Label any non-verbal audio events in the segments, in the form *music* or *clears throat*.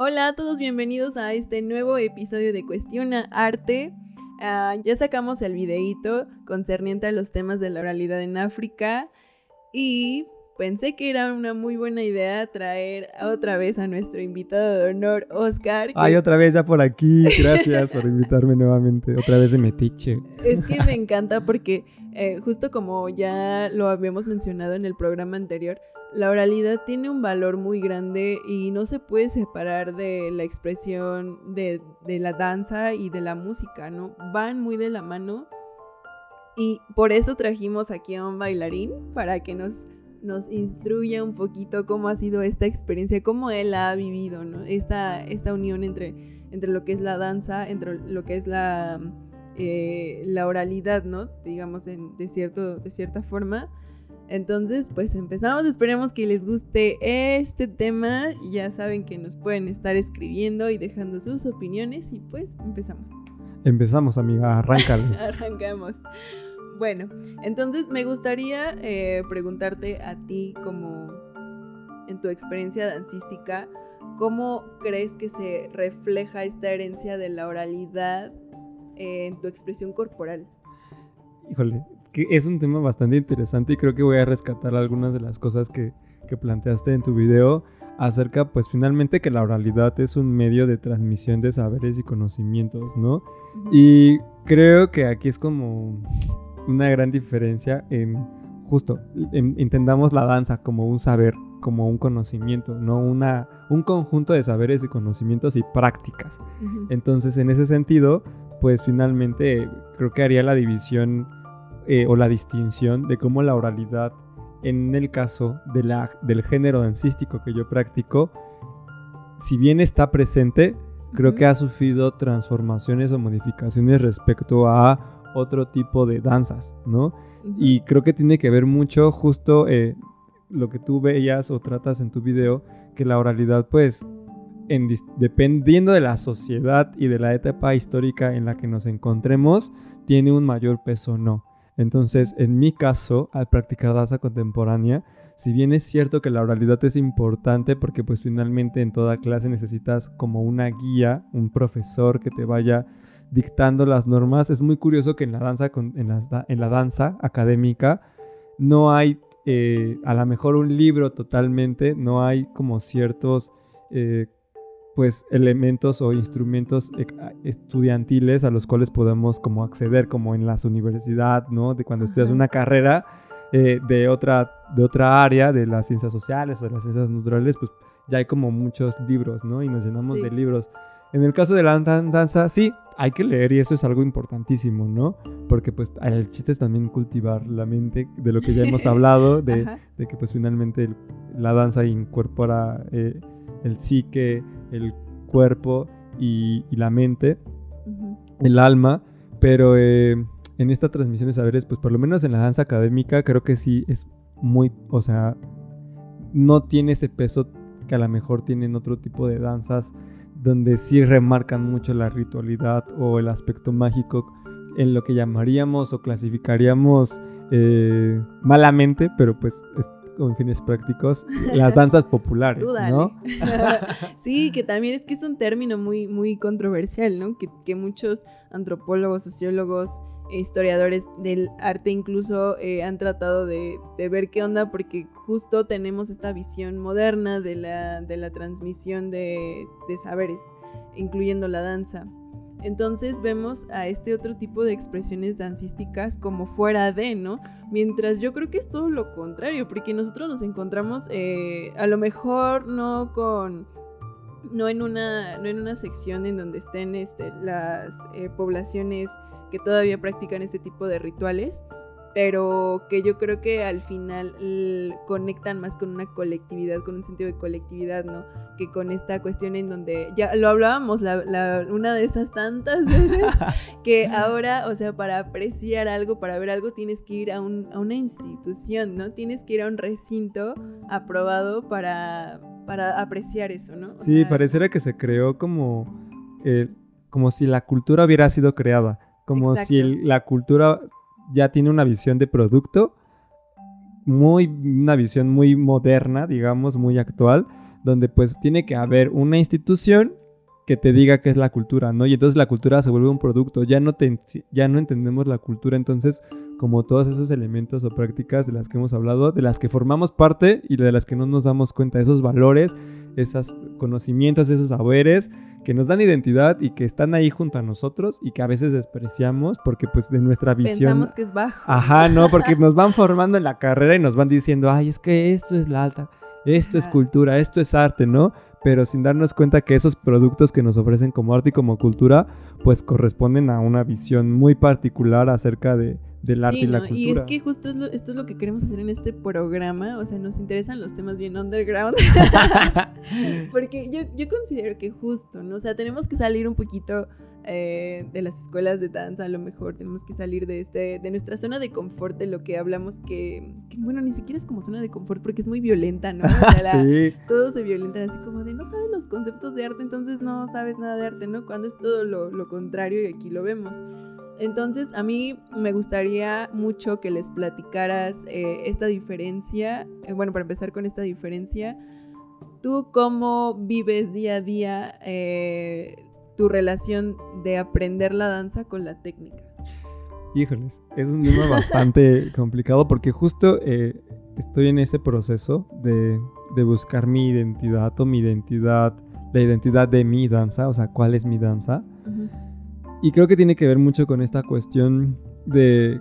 Hola a todos, bienvenidos a este nuevo episodio de Cuestiona Arte. Ah, ya sacamos el videíto concerniente a los temas de la oralidad en África y pensé que era una muy buena idea traer otra vez a nuestro invitado de honor, Oscar. Ay, otra vez ya por aquí. *laughs* Gracias por invitarme nuevamente. Otra vez de Metiche. Es que me encanta porque eh, justo como ya lo habíamos mencionado en el programa anterior, la oralidad tiene un valor muy grande y no se puede separar de la expresión de, la danza y de la música, ¿no? Van muy de la mano y por eso trajimos aquí a un bailarín para que nos, instruya un poquito cómo ha sido esta experiencia, cómo él ha vivido, ¿no? Esta, unión entre, lo que es la danza, entre lo que es la, eh, oralidad, ¿no? Digamos, cierto, de cierta forma entonces, pues empezamos. Esperemos que les guste este tema. Ya saben que nos pueden estar escribiendo y dejando sus opiniones. Y pues empezamos. Empezamos, amiga. Arráncale. *laughs* Arrancamos. Bueno, entonces me gustaría eh, preguntarte a ti, como en tu experiencia dancística, ¿cómo crees que se refleja esta herencia de la oralidad en tu expresión corporal? Híjole, que es un tema bastante interesante y creo que voy a rescatar algunas de las cosas que, que planteaste en tu video acerca, pues finalmente que la oralidad es un medio de transmisión de saberes y conocimientos, ¿no? Y creo que aquí es como una gran diferencia en justo, entendamos la danza como un saber, como un conocimiento, no una, un conjunto de saberes y conocimientos y prácticas. Entonces, en ese sentido, pues finalmente creo que haría la división eh, o la distinción de cómo la oralidad, en el caso de la, del género dancístico que yo practico, si bien está presente, creo que ha sufrido transformaciones o modificaciones respecto a otro tipo de danzas, ¿no? Y creo que tiene que ver mucho justo eh, lo que tú veías o tratas en tu video, que la oralidad, pues, en, dependiendo de la sociedad y de la etapa histórica en la que nos encontremos, tiene un mayor peso o no. Entonces, en mi caso, al practicar danza contemporánea, si bien es cierto que la oralidad es importante porque pues finalmente en toda clase necesitas como una guía, un profesor que te vaya dictando las normas, es muy curioso que en la danza, en la, danza académica no hay eh, a lo mejor un libro totalmente, no hay como ciertos eh, pues elementos o instrumentos e, estudiantiles a los cuales podemos como acceder como en las universidades, ¿no? De cuando estudias una carrera eh, de, otra, de otra área, de las ciencias sociales o de las ciencias naturales, pues ya hay como muchos libros, ¿no? Y nos llenamos de libros. En el caso de la danza, sí, hay que leer y eso es algo importantísimo, ¿no? Porque pues el chiste es también cultivar la mente de lo que ya hemos *laughs* hablado, de, que pues finalmente la danza incorpora eh, el psique, el cuerpo y, la mente, el alma, pero eh, en esta transmisión de saberes, pues por lo menos en la danza académica, creo que sí es muy, o sea, no tiene ese peso que a lo mejor tienen otro tipo de danzas donde sí remarcan mucho la ritualidad o el aspecto mágico en lo que llamaríamos o clasificaríamos eh, malamente, pero pues con fines prácticos, *laughs* las danzas populares, ¿no? *laughs* *laughs* sí, que también es que es un término muy, muy controversial, ¿no? Que, muchos antropólogos, sociólogos, e historiadores del arte incluso eh, han tratado de, ver qué onda porque justo tenemos esta visión moderna de la, de la transmisión de, de saberes, incluyendo la danza. Entonces vemos a este otro tipo de expresiones dancísticas como fuera de, ¿no? Mientras yo creo que es todo lo contrario, porque nosotros nos encontramos eh, a lo mejor no con no en una no en una sección en donde estén este, las eh, poblaciones que todavía practican este tipo de rituales pero que yo creo que al final conectan más con una colectividad, con un sentido de colectividad, ¿no? Que con esta cuestión en donde ya lo hablábamos la, una de esas tantas veces, *laughs* que ahora, o sea, para apreciar algo, para ver algo, tienes que ir a, un, a una institución, ¿no? Tienes que ir a un recinto aprobado para, para apreciar eso, ¿no? sí, pareciera que se creó como, eh, como si la cultura hubiera sido creada, como si la cultura ya tiene una visión de producto, muy, una visión muy moderna, digamos, muy actual, donde pues tiene que haber una institución que te diga qué es la cultura, ¿no? Y entonces la cultura se vuelve un producto, ya no, te, ya no entendemos la cultura, entonces como todos esos elementos o prácticas de las que hemos hablado, de las que formamos parte y de las que no nos damos cuenta, esos valores, esos conocimientos, esos saberes que nos dan identidad y que están ahí junto a nosotros y que a veces despreciamos porque pues de nuestra visión... Pensamos que es bajo. Ajá, no, *laughs* porque nos van formando en la carrera y nos van diciendo, ay, es que esto es la alta, esto es cultura, esto es arte, ¿no? pero sin darnos cuenta que esos productos que nos ofrecen como arte y como cultura, pues corresponden a una visión muy particular acerca de, del arte y la cultura. Y es que justo esto es lo que queremos hacer en este programa, o sea, nos interesan los temas bien underground, *laughs* porque yo, yo considero que justo, ¿no? O sea, tenemos que salir un poquito eh, de las escuelas de danza, a lo mejor tenemos que salir de este, de nuestra zona de confort, de lo que hablamos que, bueno, ni siquiera es como zona de confort porque es muy violenta, ¿no? *laughs* sí. Todos se violentan así como de no sabes los conceptos de arte, entonces no sabes nada de arte, ¿no? Cuando es todo lo, contrario y aquí lo vemos. Entonces, a mí me gustaría mucho que les platicaras eh, esta diferencia. Eh, bueno, para empezar con esta diferencia, ¿tú cómo vives día a día tu relación de aprender la danza con la técnica? Híjoles, es un tema bastante *laughs* complicado porque justo eh, estoy en ese proceso de, buscar mi identidad o mi identidad, la identidad de mi danza, o sea, cuál es mi danza. Y creo que tiene que ver mucho con esta cuestión de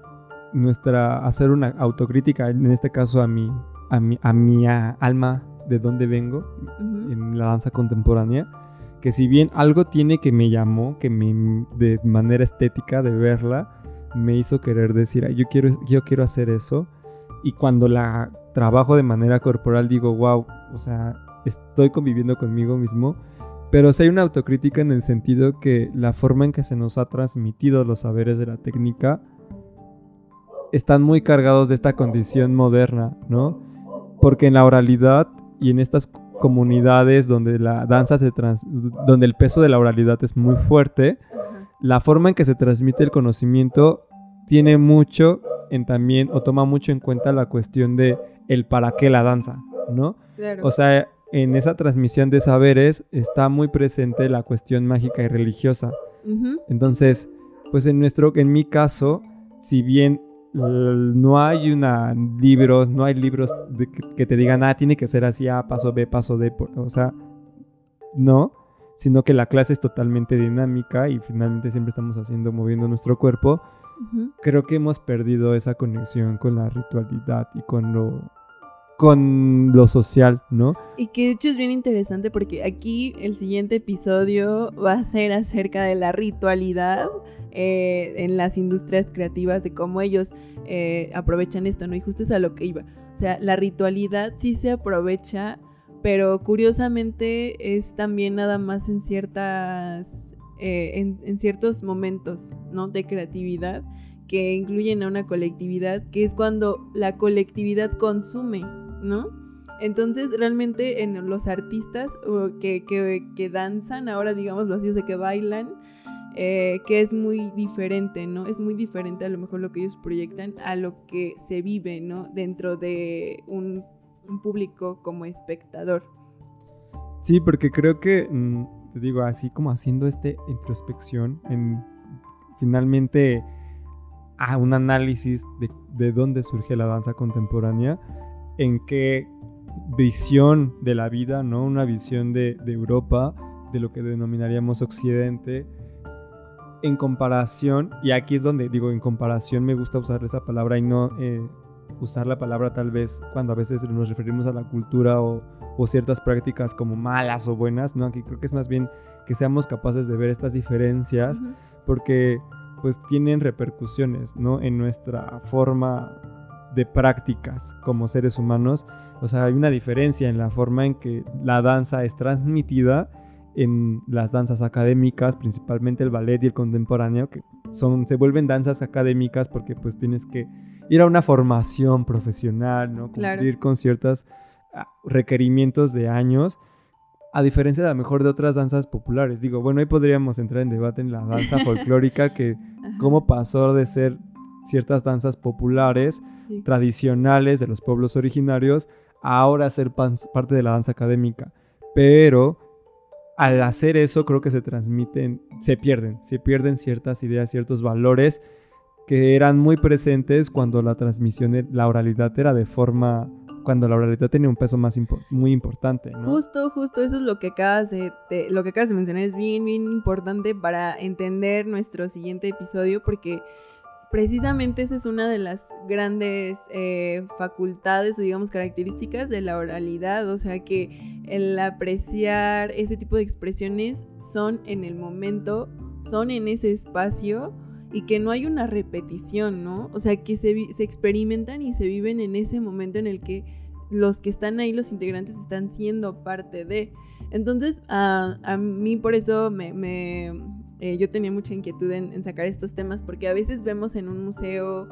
nuestra, hacer una autocrítica, en este caso a mi, a mi, a mi alma, de dónde vengo en la danza contemporánea que si bien algo tiene que me llamó, que me, de manera estética de verla, me hizo querer decir, yo quiero, yo quiero hacer eso. Y cuando la trabajo de manera corporal digo, wow, o sea, estoy conviviendo conmigo mismo. Pero si hay una autocrítica en el sentido que la forma en que se nos ha transmitido los saberes de la técnica están muy cargados de esta condición moderna, ¿no? Porque en la oralidad y en estas comunidades donde la danza se trans donde el peso de la oralidad es muy fuerte, la forma en que se transmite el conocimiento tiene mucho en también o toma mucho en cuenta la cuestión de el para qué la danza, ¿no? O sea, en esa transmisión de saberes está muy presente la cuestión mágica y religiosa. Entonces, pues en nuestro, en mi caso, si bien no hay una libros, no hay libros que, te digan, ah, tiene que ser así, A, paso B, paso D, o sea, no, sino que la clase es totalmente dinámica y finalmente siempre estamos haciendo, moviendo nuestro cuerpo. Creo que hemos perdido esa conexión con la ritualidad y con lo con lo social, ¿no? Y que de hecho es bien interesante porque aquí el siguiente episodio va a ser acerca de la ritualidad eh, en las industrias creativas, de cómo ellos eh, aprovechan esto, ¿no? Y justo es a lo que iba. O sea, la ritualidad sí se aprovecha, pero curiosamente es también nada más en ciertas, eh, en, en ciertos momentos, ¿no? De creatividad que incluyen a una colectividad, que es cuando la colectividad consume ¿no? Entonces, realmente en los artistas que, que, danzan, ahora digamos así, o que bailan, eh, que es muy diferente, ¿no? Es muy diferente a lo mejor lo que ellos proyectan a lo que se vive, ¿no? Dentro de un, público como espectador. Sí, porque creo que, mm, te digo, así como haciendo esta introspección, en finalmente a un análisis de, de dónde surge la danza contemporánea, en qué visión de la vida, ¿no? Una visión de, Europa, de lo que denominaríamos Occidente, en comparación, y aquí es donde digo en comparación me gusta usar esa palabra y no eh, usar la palabra tal vez cuando a veces nos referimos a la cultura o, ciertas prácticas como malas o buenas, ¿no? Aquí creo que es más bien que seamos capaces de ver estas diferencias porque pues tienen repercusiones, ¿no? En nuestra forma de prácticas como seres humanos. O sea, hay una diferencia en la forma en que la danza es transmitida en las danzas académicas, principalmente el ballet y el contemporáneo, que son, se vuelven danzas académicas porque pues tienes que ir a una formación profesional, ¿no? Cumplir con ciertos ah, requerimientos de años, a diferencia de a lo mejor de otras danzas populares. Digo, bueno, ahí podríamos entrar en debate en la danza *laughs* folclórica, que cómo pasó de ser ciertas danzas populares tradicionales de los pueblos originarios ahora ser parte de la danza académica. pero al hacer eso creo que se transmiten, se pierden, se pierden ciertas ideas, ciertos valores que eran muy presentes cuando la transmisión, la oralidad era de forma, cuando la oralidad tenía un peso más muy importante. Justo, justo, eso es lo que acabas de, lo que acabas de mencionar, es bien, bien importante para entender nuestro siguiente episodio, porque precisamente esa es una de las grandes eh, facultades o digamos características de la oralidad, o sea que el apreciar ese tipo de expresiones son en el momento, son en ese espacio y que no hay una repetición, ¿no? O sea, que se, se, experimentan y se viven en ese momento en el que los que están ahí, los integrantes, están siendo parte de. Entonces, a mí por eso me eh, yo tenía mucha inquietud en, sacar estos temas porque a veces vemos en un museo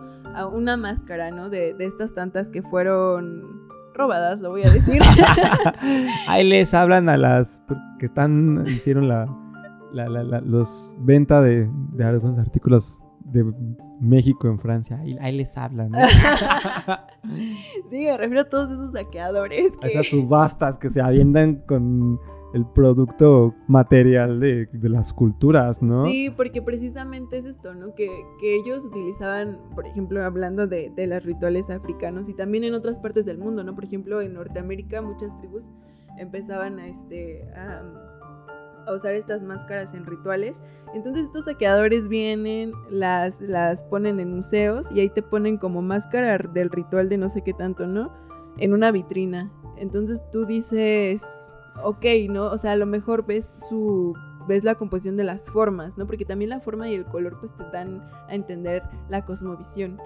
una máscara, ¿no? De, de estas tantas que fueron robadas, lo voy a decir. *laughs* ahí les hablan a las que están, hicieron la la, la, los venta de, de, algunos artículos de México en Francia, ahí, ahí les hablan. *laughs* sí, me refiero a todos esos saqueadores. A esas subastas que se aviendan con el producto material de, las culturas, ¿no? Sí, porque precisamente es esto, ¿no? Que, que ellos utilizaban, por ejemplo, hablando de, de los rituales africanos y también en otras partes del mundo, ¿no? Por ejemplo, en Norteamérica muchas tribus empezaban a, este, a a usar estas máscaras en rituales. Entonces estos saqueadores vienen, las, las ponen en museos y ahí te ponen como máscara del ritual de no sé qué tanto, ¿no? En una vitrina. Entonces tú dices, ok, ¿no? O sea, a lo mejor ves su ves la composición de las formas, ¿no? Porque también la forma y el color pues te dan a entender la cosmovisión.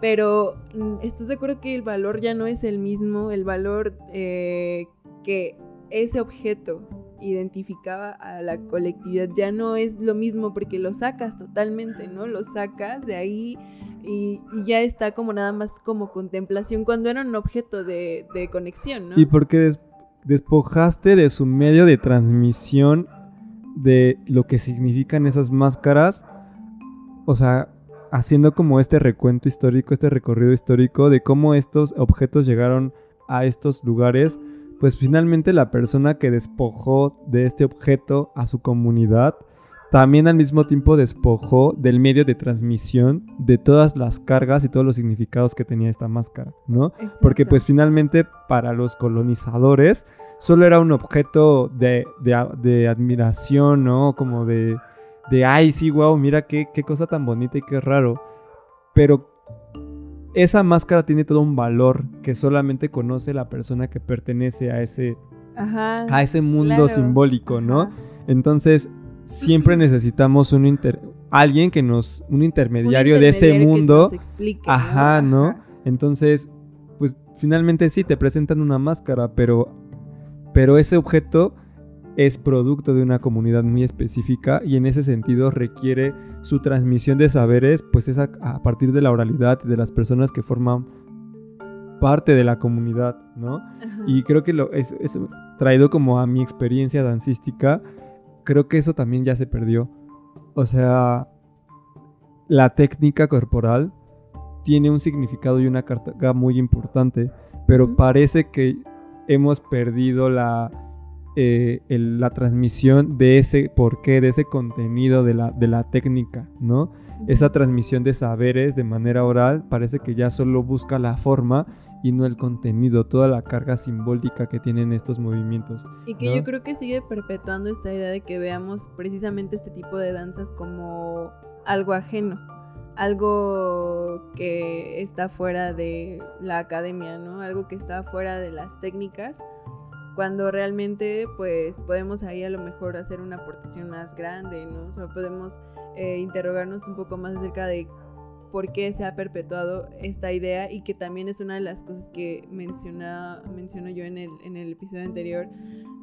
Pero, mm, ¿estás de acuerdo que el valor ya no es el mismo? El valor eh, que ese objeto identificaba a la colectividad ya no es lo mismo porque lo sacas totalmente, ¿no? Lo sacas de ahí y, ya está como nada más como contemplación cuando era un objeto de, conexión, ¿no? Y porque despojaste de su medio de transmisión de lo que significan esas máscaras, o sea, haciendo como este recuento histórico, este recorrido histórico de cómo estos objetos llegaron a estos lugares pues finalmente la persona que despojó de este objeto a su comunidad, también al mismo tiempo despojó del medio de transmisión de todas las cargas y todos los significados que tenía esta máscara, ¿no? Porque pues finalmente para los colonizadores solo era un objeto de, admiración, ¿no? Como de, de, ay, sí, wow, mira qué, qué cosa tan bonita y qué raro. Pero esa máscara tiene todo un valor que solamente conoce la persona que pertenece a ese, a ese mundo simbólico, ¿no? Entonces, siempre necesitamos un alguien que nos, un intermediario, de ese mundo. ajá, ¿no? Entonces, pues finalmente sí, te presentan una máscara, pero, pero ese objeto es producto de una comunidad muy específica y en ese sentido requiere su transmisión de saberes, pues es a, partir de la oralidad de las personas que forman parte de la comunidad, ¿no? Y creo que lo es, traído como a mi experiencia dancística, creo que eso también ya se perdió. O sea, la técnica corporal tiene un significado y una carga muy importante, pero parece que hemos perdido la eh, la transmisión de ese porqué, de ese contenido de la, de la técnica, ¿no? Esa transmisión de saberes de manera oral parece que ya solo busca la forma y no el contenido, toda la carga simbólica que tienen estos movimientos. Y que yo creo que sigue perpetuando esta idea de que veamos precisamente este tipo de danzas como algo ajeno, algo que está fuera de la academia, ¿no? Algo que está fuera de las técnicas cuando realmente pues podemos ahí a lo mejor hacer una aportación más grande, ¿no? O sea, podemos eh, interrogarnos un poco más acerca de por qué se ha perpetuado esta idea y que también es una de las cosas que menciona, menciono yo en el, en el episodio anterior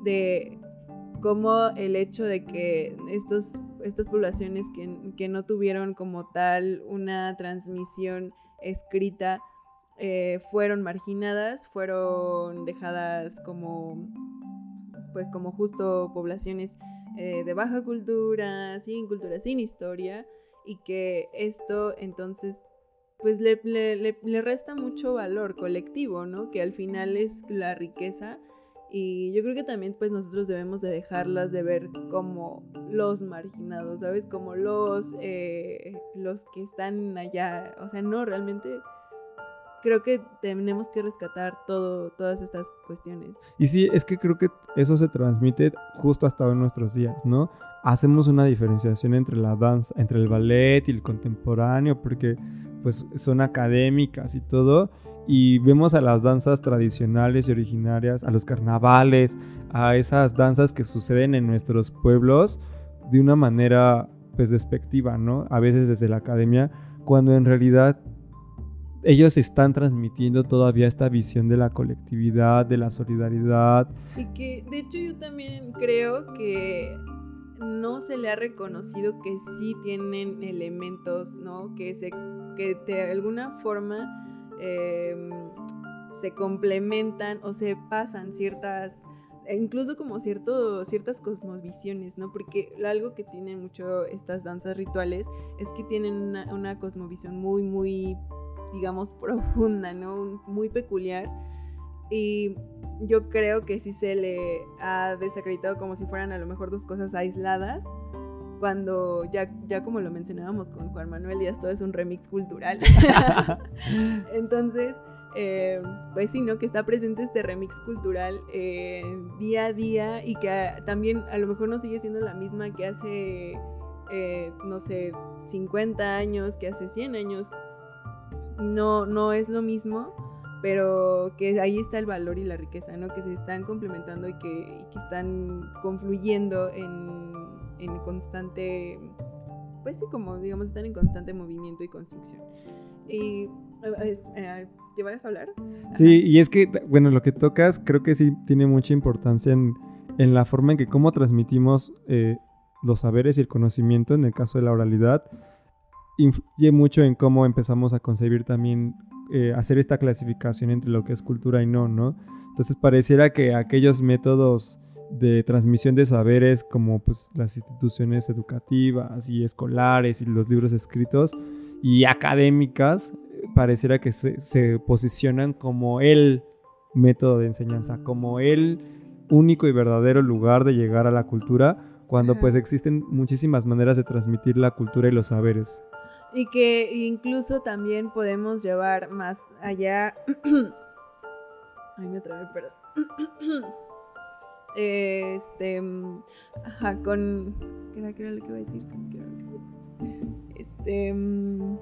de cómo el hecho de que estos, estas poblaciones que, que no tuvieron como tal una transmisión escrita eh, fueron marginadas, fueron dejadas como, pues como justo poblaciones eh, de baja cultura, sin cultura, sin historia, y que esto entonces pues le, le, le, resta mucho valor colectivo, ¿no? Que al final es la riqueza Y yo creo que también pues nosotros debemos de dejarlas de ver como los marginados, ¿sabes? Como los, eh, los que están allá. O sea, no, realmente creo que tenemos que rescatar todo, todas estas cuestiones. Y sí, es que creo que eso se transmite justo hasta hoy en nuestros días, ¿no? Hacemos una diferenciación entre la danza, entre el ballet y el contemporáneo, porque pues son académicas y todo, y vemos a las danzas tradicionales y originarias, a los carnavales, a esas danzas que suceden en nuestros pueblos de una manera pues despectiva, ¿no? A veces desde la academia, cuando en realidad ellos están transmitiendo todavía esta visión de la colectividad, de la solidaridad. Y que de hecho yo también creo que no se le ha reconocido que sí tienen elementos, ¿no? Que, se, que de alguna forma Em, se complementan o se pasan ciertas, e incluso como cierto, ciertas cosmovisiones, ¿no? Porque algo que tienen mucho estas danzas rituales es que tienen una, una cosmovisión muy, muy, digamos, *laughs* profunda, ¿no? Muy peculiar. Y yo creo que sí se le ha desacreditado como si fueran a lo mejor dos cosas aisladas, cuando ya, ya como lo mencionábamos con Juan Manuel Díaz, todo es un remix cultural. *laughs* Entonces, eh, pues sí, ¿no? Que está presente este remix cultural eh, día a día y que también a lo mejor no sigue siendo la misma que hace, eh, no sé, 50 años, que hace 100 años. No, no es lo mismo, pero que ahí está el valor y la riqueza, ¿no? Que se están complementando y que, y que están confluyendo en en constante, pues sí, como digamos, están en constante movimiento y construcción. Y, ¿te vayas a hablar? Sí, y es que, bueno, lo que tocas creo que sí tiene mucha importancia en, en la forma en que cómo transmitimos eh, los saberes y el conocimiento, en el caso de la oralidad, influye mucho en cómo empezamos a concebir también, eh, hacer esta clasificación entre lo que es cultura y no, ¿no? Entonces pareciera que aquellos métodos de transmisión de saberes como pues las instituciones educativas y escolares y los libros escritos y académicas pareciera que se, posicionan como el método de enseñanza, como el único y verdadero lugar de llegar a la cultura, cuando pues existen muchísimas maneras de transmitir la cultura y los saberes. Y que incluso también podemos llevar más allá... *clears throat* Ay, me trabé, perdón. *clears throat* Este. Mm, ajá, con. ¿Qué era, qué era lo que iba a decir? ¿Qué era lo que iba a decir? Este. Mm,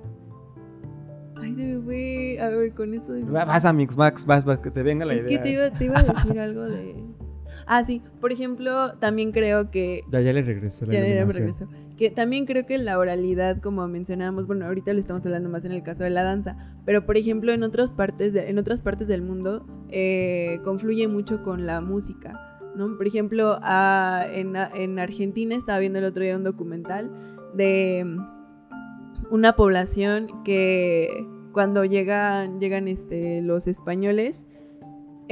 ay, se me fue. A ver, con esto de. Vas a Mix Max, vas, vas, que te venga la idea. Es que te iba, te iba a decir algo de. Ah, sí. Por ejemplo, también creo que. Ya, ya le regresó la Ya, me regresó. Que también creo que la oralidad, como mencionábamos, bueno, ahorita lo estamos hablando más en el caso de la danza, pero por ejemplo, en otras partes, de, en otras partes del mundo, eh, confluye mucho con la música. Por ejemplo, en, Argentina estaba viendo el otro día un documental de mm, una población que cuando llegan, llegan este, los españoles,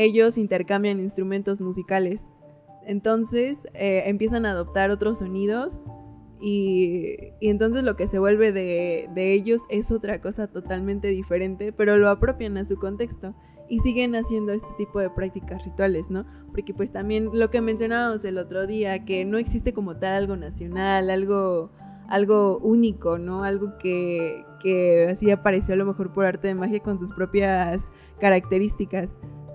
ellos intercambian instrumentos musicales. Entonces eh, empiezan a adoptar otros sonidos y, entonces lo que se vuelve de, de ellos es otra cosa totalmente diferente, pero lo apropian a su contexto y siguen haciendo este tipo de prácticas rituales, ¿no? Porque pues también lo que mencionábamos el otro día, que no existe como tal algo nacional, algo, algo único, ¿no? Algo que, que así apareció a lo mejor por arte de magia con sus propias características,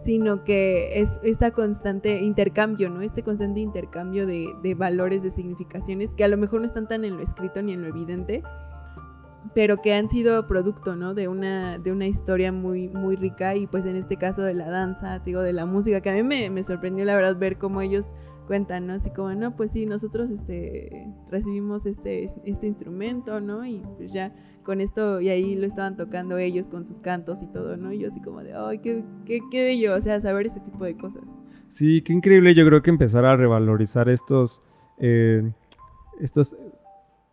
sino que es este constante intercambio, ¿no? Este constante intercambio de, de valores, de significaciones, que a lo mejor no están tan en lo escrito ni en lo evidente, pero que han sido producto, ¿no? De una, de una historia muy, muy rica y pues en este caso de la danza, digo, de la música, que a mí me, me, sorprendió la verdad ver cómo ellos cuentan, ¿no? Así como, no, pues sí, nosotros este, recibimos este, este instrumento, ¿no? Y pues ya con esto, y ahí lo estaban tocando ellos con sus cantos y todo, ¿no? Y yo así como de, ay, qué, qué, qué bello, o sea, saber ese tipo de cosas. Sí, qué increíble, yo creo que empezar a revalorizar estos... Eh, estos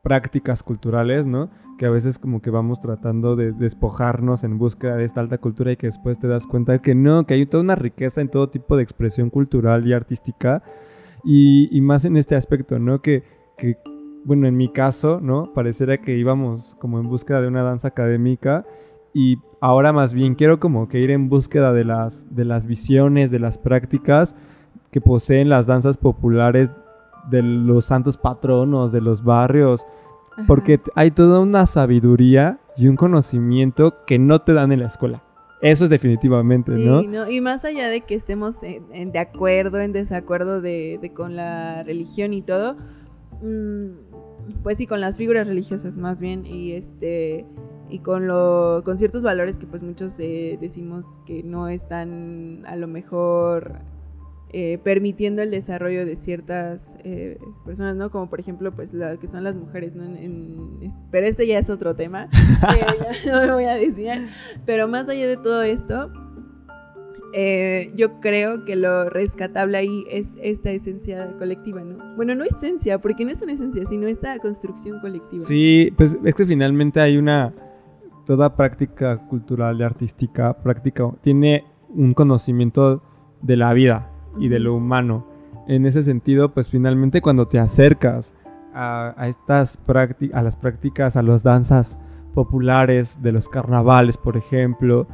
prácticas culturales, ¿no? Que a veces como que vamos tratando de despojarnos en búsqueda de esta alta cultura y que después te das cuenta que no, que hay toda una riqueza en todo tipo de expresión cultural y artística y, más en este aspecto, ¿no? Que, que, bueno, en mi caso, ¿no? Pareciera que íbamos como en búsqueda de una danza académica y ahora más bien quiero como que ir en búsqueda de las, de las visiones, de las prácticas que poseen las danzas populares de los santos patronos de los barrios, porque hay toda una sabiduría y un conocimiento que no te dan en la escuela. Eso es definitivamente, sí, ¿no? Y más allá de que estemos en, de acuerdo, en desacuerdo de, con la religión y todo, mm, pues sí, con las figuras religiosas más bien, y este y con lo con ciertos valores que pues muchos eh, decimos que no están a lo mejor eh, permitiendo el desarrollo de ciertas eh, personas, ¿no? Como por ejemplo, pues la que son las mujeres, ¿no? pero ese ya es otro tema, *laughs* que no me voy a decir. Pero más allá de todo esto, eh, yo creo que lo rescatable ahí es esta esencia colectiva, ¿no? Bueno, no esencia, porque no es una esencia, sino esta construcción colectiva. Sí, pues es que finalmente hay una, toda práctica cultural y artística, práctica, tiene un conocimiento de la vida, y de lo humano. En ese sentido, pues finalmente cuando te acercas a, estas prácticas, a las prácticas, a las danzas populares de los carnavales, por ejemplo,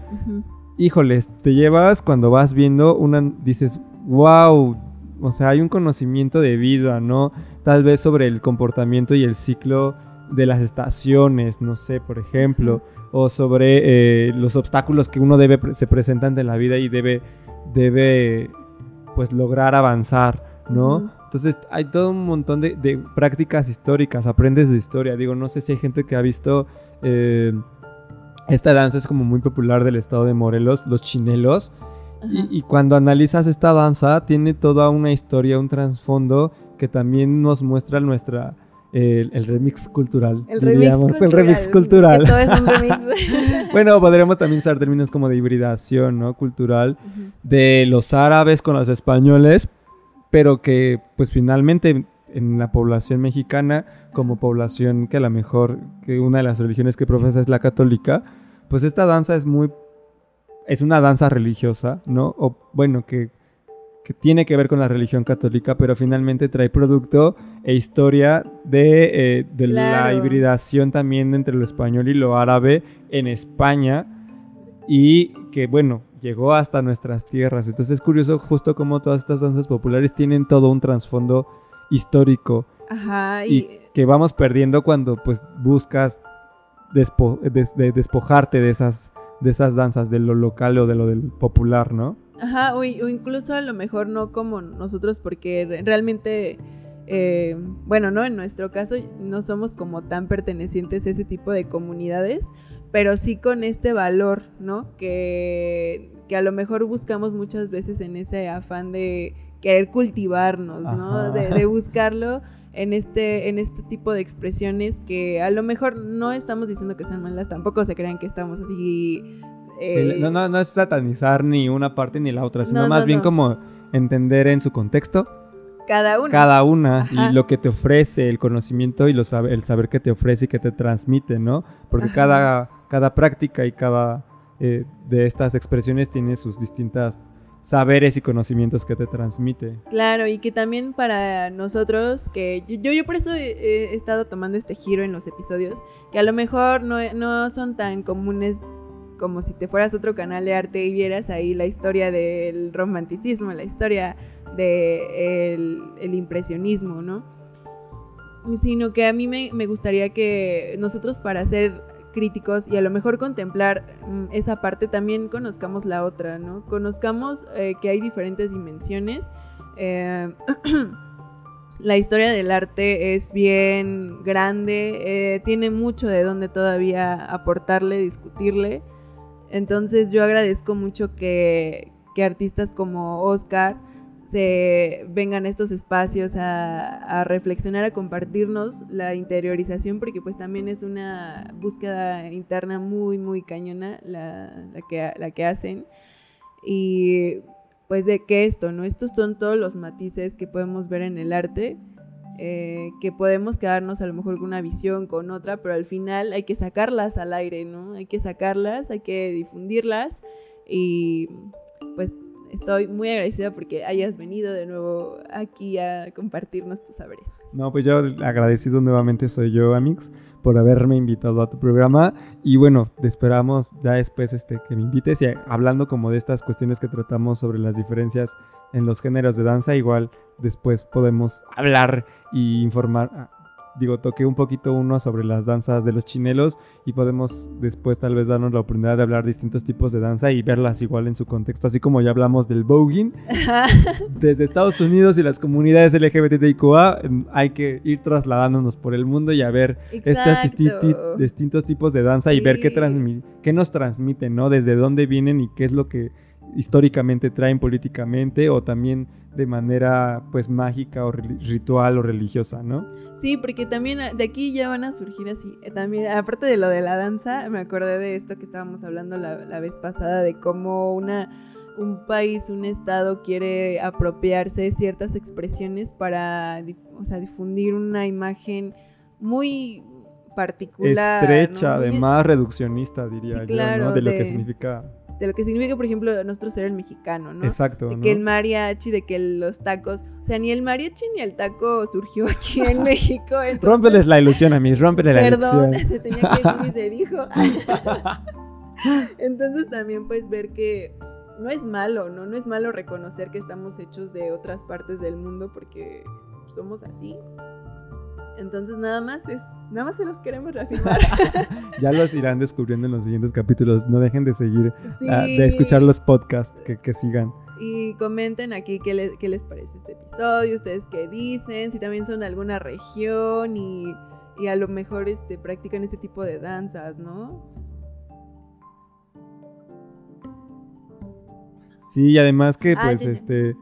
híjoles, te llevas cuando vas viendo una, dices, wow, o sea, hay un conocimiento de vida, ¿no? Tal vez sobre el comportamiento y el ciclo de las estaciones, no sé, por ejemplo, o sobre eh, los obstáculos que uno debe, se presentan en la vida y debe, debe pues lograr avanzar, ¿no? Entonces hay todo un montón de, prácticas históricas, aprendes de historia. Digo, no sé si hay gente que ha visto... Eh, esta danza es como muy popular del estado de Morelos, los chinelos. Y, cuando analizas esta danza, tiene toda una historia, un trasfondo que también nos muestra nuestra, el, remix cultural. El remix cultural. El remix cultural. todo es un remix. *laughs* bueno, podríamos también usar términos como de hibridación, ¿no? Cultural de los árabes con los españoles, pero que pues finalmente en la población mexicana, como población que a lo mejor que una de las religiones que profesa es la católica, pues esta danza es muy es una danza religiosa, ¿no? O bueno, que que tiene que ver con la religión católica, pero finalmente trae producto e historia de, eh, la hibridación también entre lo español y lo árabe en España y que bueno, llegó hasta nuestras tierras. Entonces es curioso justo cómo todas estas danzas populares tienen todo un trasfondo histórico y... que vamos perdiendo cuando pues buscas despojarte de esas, de esas danzas, de lo local o de lo del popular, ¿no? Ajá, o, incluso a lo mejor no como nosotros, porque realmente, eh, bueno, ¿no? En nuestro caso no somos como tan pertenecientes a ese tipo de comunidades, pero sí con este valor, ¿no? Que, que a lo mejor buscamos muchas veces en ese afán de querer cultivarnos, ¿no? De, de, buscarlo en este, en este tipo de expresiones que a lo mejor no estamos diciendo que sean malas, tampoco se crean que estamos así eh, no, no, no es satanizar ni una parte ni la otra, sino más bien como entender en su contexto. Cada una. Cada una y lo que te ofrece, el conocimiento y lo el saber que te ofrece y que te transmite, ¿no? Porque cada, cada práctica y cada eh, de estas expresiones tiene sus distintas saberes y conocimientos que te transmite. Claro, y que también para nosotros, que yo, yo por eso he, estado tomando este giro en los episodios, que a lo mejor no, no son tan comunes como si te fueras a otro canal de arte y vieras ahí la historia del romanticismo, la historia del el impresionismo, ¿no? Sino que a mí me, gustaría que nosotros para ser críticos y a lo mejor contemplar mm, esa parte también conozcamos la otra, ¿no? Conozcamos eh, que hay diferentes dimensiones. Eh, *clears throat* la historia del arte es bien grande, eh, tiene mucho de donde todavía aportarle, discutirle. Entonces yo agradezco mucho que, artistas como Oscar se vengan estos espacios a, reflexionar, a compartirnos la interiorización, porque pues también es una búsqueda interna muy, muy cañona la, que, la que hacen. Y pues de que esto, ¿no? Estos son todos los matices que podemos ver en el arte eh, que podemos quedarnos a lo mejor con una visión, con otra, pero al final hay que sacarlas al aire, ¿no? Hay que sacarlas, hay que difundirlas y estoy muy agradecida porque hayas venido de nuevo aquí a compartirnos tus saberes. No, pues yo agradecido nuevamente soy yo, Amix, por haberme invitado a tu programa. Y bueno, te esperamos ya después este, que me invites y hablando como de estas cuestiones que tratamos sobre las diferencias en los géneros de danza, igual después podemos hablar y informar digo, toqué un poquito uno sobre las danzas de los chinelos y podemos después tal vez darnos la oportunidad de hablar de distintos tipos de danza y verlas igual en su contexto, así como ya hablamos del voguing. *laughs* Desde Estados Unidos y las comunidades LGBTIQA em, hay que ir trasladándonos por el mundo y a ver estos distintos tipos de danza y ver qué, qué nos transmiten, ¿no? Desde dónde vienen y qué es lo que históricamente traen políticamente o también de manera pues mágica o ritual o religiosa, ¿no? Sí, porque también de aquí ya van a surgir así, eh, también aparte de lo de la danza, me acordé de esto que estábamos hablando la, vez pasada, de cómo una, un país, un estado quiere apropiarse de ciertas expresiones para o sea, difundir una imagen muy particular. Estrecha, además reduccionista, diría yo, ¿no? De, lo que significa de lo que significa, por ejemplo, nosotros ser el mexicano, ¿no? Exacto. De que el mariachi, de que los tacos, sea, ni el mariachi ni el taco surgió aquí en *laughs* México. Rómpeles la ilusión a mí, rómpeles la ilusión. Perdón, se tenía que decir y se dijo. *laughs* entonces también puedes ver que no es malo, ¿no? No es malo reconocer que estamos hechos de otras partes del mundo porque somos así. Entonces nada más es, nada más se los queremos reafirmar. *laughs* ya los irán descubriendo en los siguientes capítulos. No dejen de seguir, ah, de escuchar los podcasts que, sigan. Y comenten aquí qué les, qué les parece este episodio, ustedes qué dicen, si también son de alguna región y, y a lo mejor este, practican este tipo de danzas, ¿no? Sí, y además que ah, pues este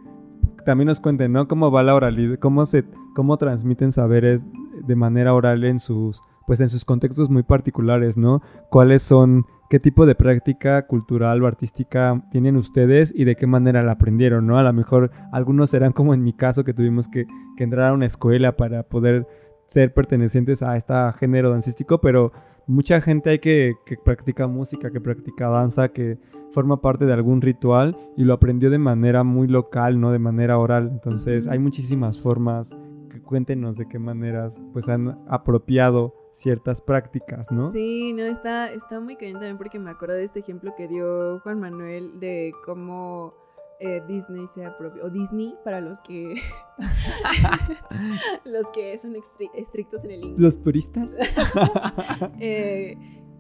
también nos cuenten, ¿no? Cómo va la oralidad, cómo se cómo transmiten saberes de manera oral en sus, pues en sus contextos muy particulares, ¿no? ¿Cuáles son, qué tipo de práctica cultural o artística tienen ustedes y de qué manera la aprendieron, ¿no? A lo mejor algunos serán como en mi caso que tuvimos que, entrar a una escuela para poder ser pertenecientes a este género dancístico, pero mucha gente hay que, que, practica música, que practica danza, que forma parte de algún ritual y lo aprendió de manera muy local, no de manera oral. Entonces hay muchísimas formas cuéntenos de qué maneras pues han apropiado ciertas prácticas, ¿no? Sí, no, está, está muy caliente también porque me acuerdo de este ejemplo que dio Juan Manuel de cómo eh, Disney se apropió, o Disney para los que *laughs* los que son estrictos en el inglés. Los puristas. *laughs* eh,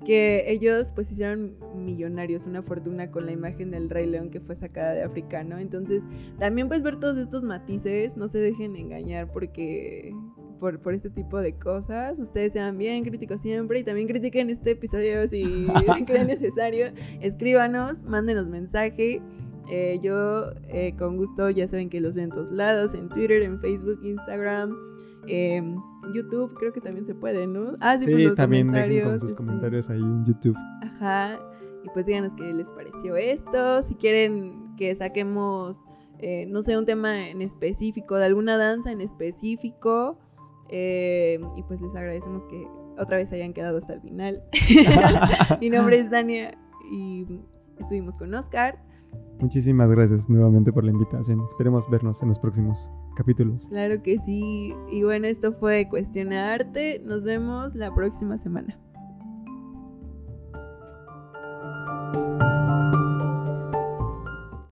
que ellos pues hicieron millonarios, una fortuna con la imagen del Rey León que fue sacada de africano. Entonces, también puedes ver todos estos matices, no se dejen engañar porque por, por este tipo de cosas. Ustedes sean bien críticos siempre y también critiquen este episodio si *laughs* creen necesario. Escríbanos, mándenos mensaje. Eh, yo eh, con gusto ya saben que los ven en todos lados, en Twitter, en Facebook, Instagram. Eh, YouTube creo que también se puede, ¿no? Ah, sí, pues también dejen con sus este, comentarios ahí en YouTube. Ajá. Y pues díganos qué les pareció esto. Si quieren que saquemos, eh, no sé, un tema en específico, de alguna danza en específico. Eh, y pues les agradecemos que otra vez hayan quedado hasta el final. *laughs* Mi nombre es Dania y estuvimos con Oscar. Muchísimas gracias nuevamente por la invitación. Esperemos vernos en los próximos capítulos. Claro que sí. Y bueno, esto fue Cuestionarte. Nos vemos la próxima semana.